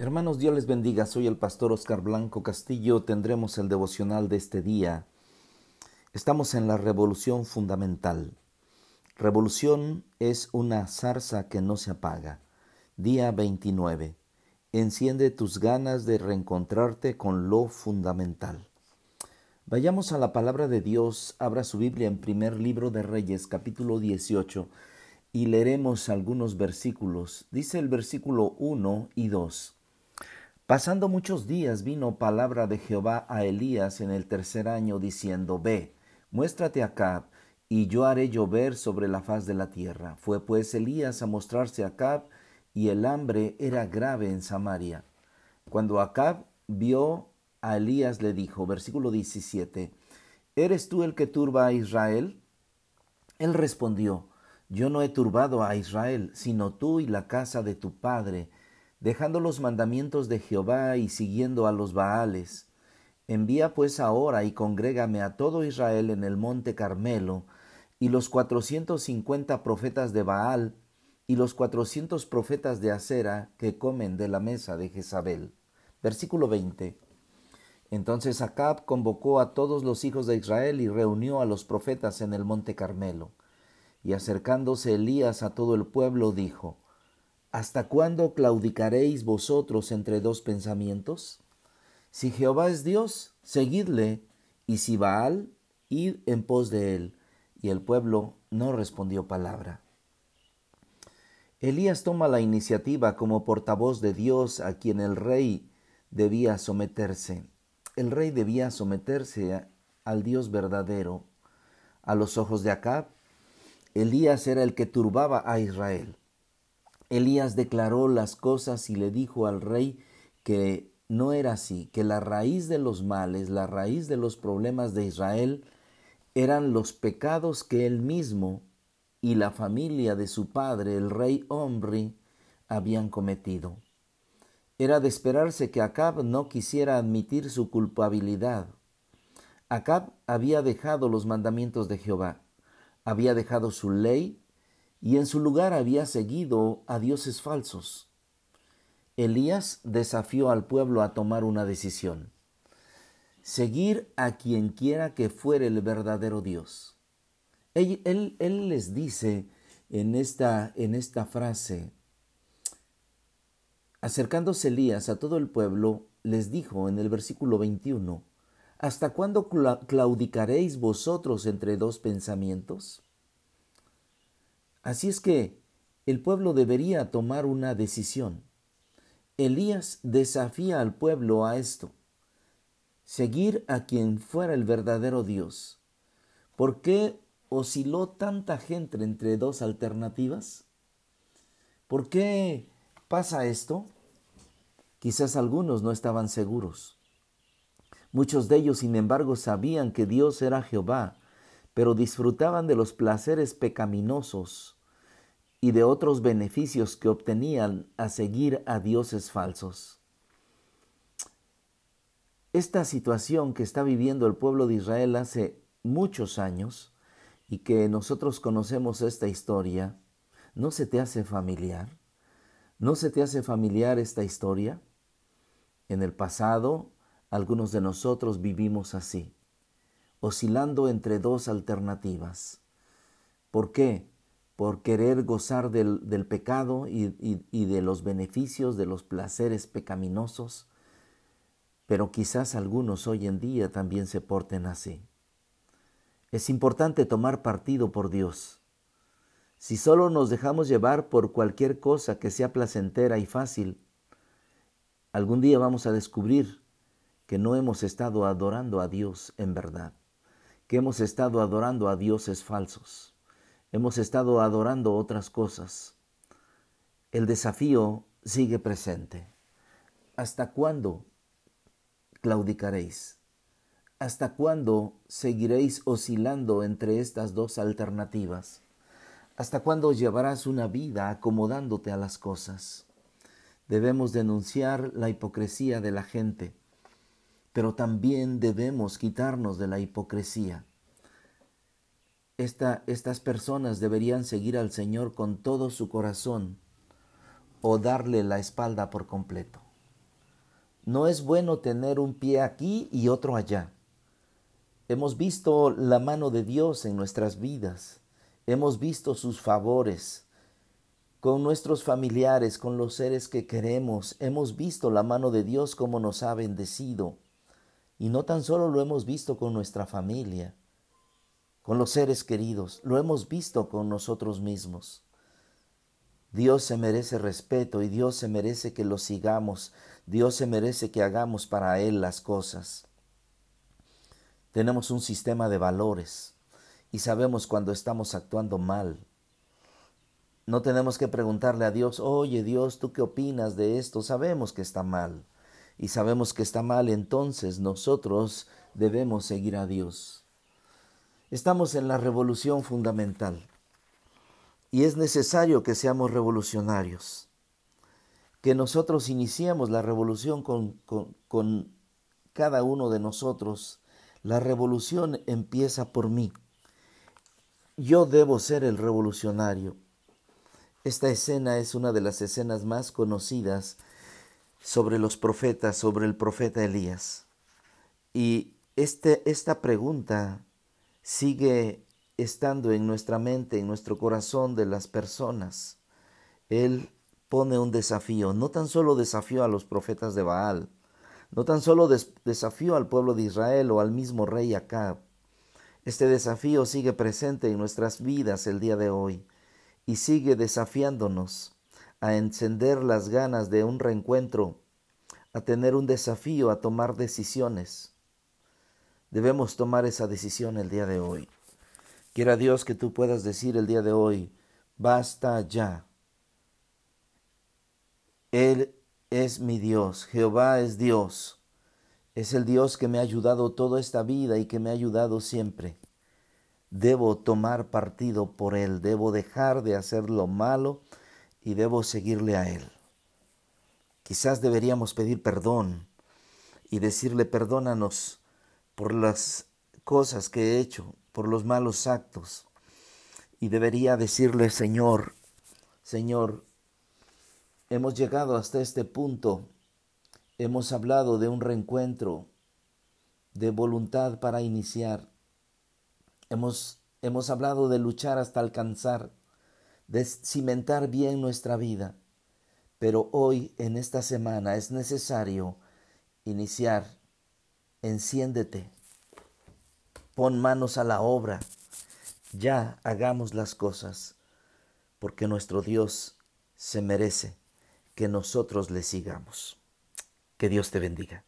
Hermanos, Dios les bendiga. Soy el pastor Oscar Blanco Castillo. Tendremos el devocional de este día. Estamos en la revolución fundamental. Revolución es una zarza que no se apaga. Día 29. Enciende tus ganas de reencontrarte con lo fundamental. Vayamos a la palabra de Dios. Abra su Biblia en primer libro de Reyes, capítulo 18, y leeremos algunos versículos. Dice el versículo 1 y 2. Pasando muchos días vino palabra de Jehová a Elías en el tercer año, diciendo, Ve, muéstrate acá, y yo haré llover sobre la faz de la tierra. Fue pues Elías a mostrarse a Acab, y el hambre era grave en Samaria. Cuando Acab vio a Elías, le dijo, versículo 17, ¿Eres tú el que turba a Israel? Él respondió, Yo no he turbado a Israel, sino tú y la casa de tu padre, dejando los mandamientos de Jehová y siguiendo a los Baales. Envía pues ahora y congrégame a todo Israel en el monte Carmelo, y los cuatrocientos cincuenta profetas de Baal, y los cuatrocientos profetas de Acera que comen de la mesa de Jezabel. Versículo 20. Entonces Acab convocó a todos los hijos de Israel y reunió a los profetas en el monte Carmelo. Y acercándose Elías a todo el pueblo, dijo, ¿Hasta cuándo claudicaréis vosotros entre dos pensamientos? Si Jehová es Dios, seguidle, y si Baal, id en pos de él. Y el pueblo no respondió palabra. Elías toma la iniciativa como portavoz de Dios a quien el rey debía someterse. El rey debía someterse al Dios verdadero. A los ojos de Acab, Elías era el que turbaba a Israel. Elías declaró las cosas y le dijo al rey que no era así, que la raíz de los males, la raíz de los problemas de Israel eran los pecados que él mismo y la familia de su padre, el rey Omri, habían cometido. Era de esperarse que Acab no quisiera admitir su culpabilidad. Acab había dejado los mandamientos de Jehová, había dejado su ley y en su lugar había seguido a dioses falsos. Elías desafió al pueblo a tomar una decisión, seguir a quien quiera que fuere el verdadero Dios. Él, él, les dice en esta, en esta frase, acercándose Elías a todo el pueblo, les dijo en el versículo 21, ¿Hasta cuándo claudicaréis vosotros entre dos pensamientos? Así es que el pueblo debería tomar una decisión. Elías desafía al pueblo a esto, seguir a quien fuera el verdadero Dios. ¿Por qué osciló tanta gente entre dos alternativas? ¿Por qué pasa esto? Quizás algunos no estaban seguros. Muchos de ellos, sin embargo, sabían que Dios era Jehová, pero disfrutaban de los placeres pecaminosos y de otros beneficios que obtenían a seguir a dioses falsos. Esta situación que está viviendo el pueblo de Israel hace muchos años y que nosotros conocemos esta historia, ¿no se te hace familiar? ¿No se te hace familiar esta historia? En el pasado, algunos de nosotros vivimos así, oscilando entre dos alternativas. ¿Por qué? Por querer gozar del, pecado y, y de los beneficios de los placeres pecaminosos, pero quizás algunos hoy en día también se porten así. Es importante tomar partido por Dios. Si solo nos dejamos llevar por cualquier cosa que sea placentera y fácil, algún día vamos a descubrir que no hemos estado adorando a Dios en verdad, que hemos estado adorando a dioses falsos hemos estado adorando otras cosas. El desafío sigue presente. ¿Hasta cuándo claudicaréis? ¿Hasta cuándo seguiréis oscilando entre estas dos alternativas? ¿Hasta cuándo llevarás una vida acomodándote a las cosas? Debemos denunciar la hipocresía de la gente, pero también debemos quitarnos de la hipocresía estas personas deberían seguir al Señor con todo su corazón o darle la espalda por completo. No es bueno tener un pie aquí y otro allá. Hemos visto la mano de Dios en nuestras vidas. Hemos visto sus favores con nuestros familiares, con los seres que queremos. Hemos visto la mano de Dios como nos ha bendecido. Y no tan solo lo hemos visto con nuestra familia, con los seres queridos, lo hemos visto con nosotros mismos. Dios se merece respeto y Dios se merece que lo sigamos. Dios se merece que hagamos para Él las cosas. Tenemos un sistema de valores y sabemos cuando estamos actuando mal. No tenemos que preguntarle a Dios, oye Dios, ¿tú qué opinas de esto? Sabemos que está mal. Y sabemos que está mal, entonces nosotros debemos seguir a Dios. Estamos en la revolución fundamental y es necesario que seamos revolucionarios, que nosotros iniciemos la revolución con, con, con cada uno de nosotros la revolución empieza por mí. Yo debo ser el revolucionario. Esta escena es una de las escenas más conocidas sobre los profetas, sobre el profeta Elías. Y este, esta pregunta sigue estando en nuestra mente, en nuestro corazón de las personas. Él pone un desafío, no tan solo desafío a los profetas de Baal, no tan solo desafió al pueblo de Israel o al mismo rey Acab. Este desafío sigue presente en nuestras vidas el día de hoy y sigue desafiándonos a encender las ganas de un reencuentro, a tener un desafío, a tomar decisiones. Debemos tomar esa decisión el día de hoy. Quiera Dios que tú puedas decir el día de hoy, basta ya. Él es mi Dios, Jehová es Dios. Es el Dios que me ha ayudado toda esta vida y que me ha ayudado siempre. Debo tomar partido por Él, debo dejar de hacer lo malo y debo seguirle a Él. Quizás deberíamos pedir perdón y decirle perdónanos por las cosas que he hecho, por los malos actos. Y debería decirle, Señor, Señor, Hemos llegado hasta este punto. Hemos hablado de un reencuentro, de voluntad para iniciar. Hemos, hemos hablado de luchar hasta alcanzar, de cimentar bien nuestra vida. Pero hoy, en esta semana, es necesario iniciar. Enciéndete. Pon manos a la obra. Ya hagamos las cosas, porque nuestro Dios se merece que nosotros le sigamos. Que Dios te bendiga.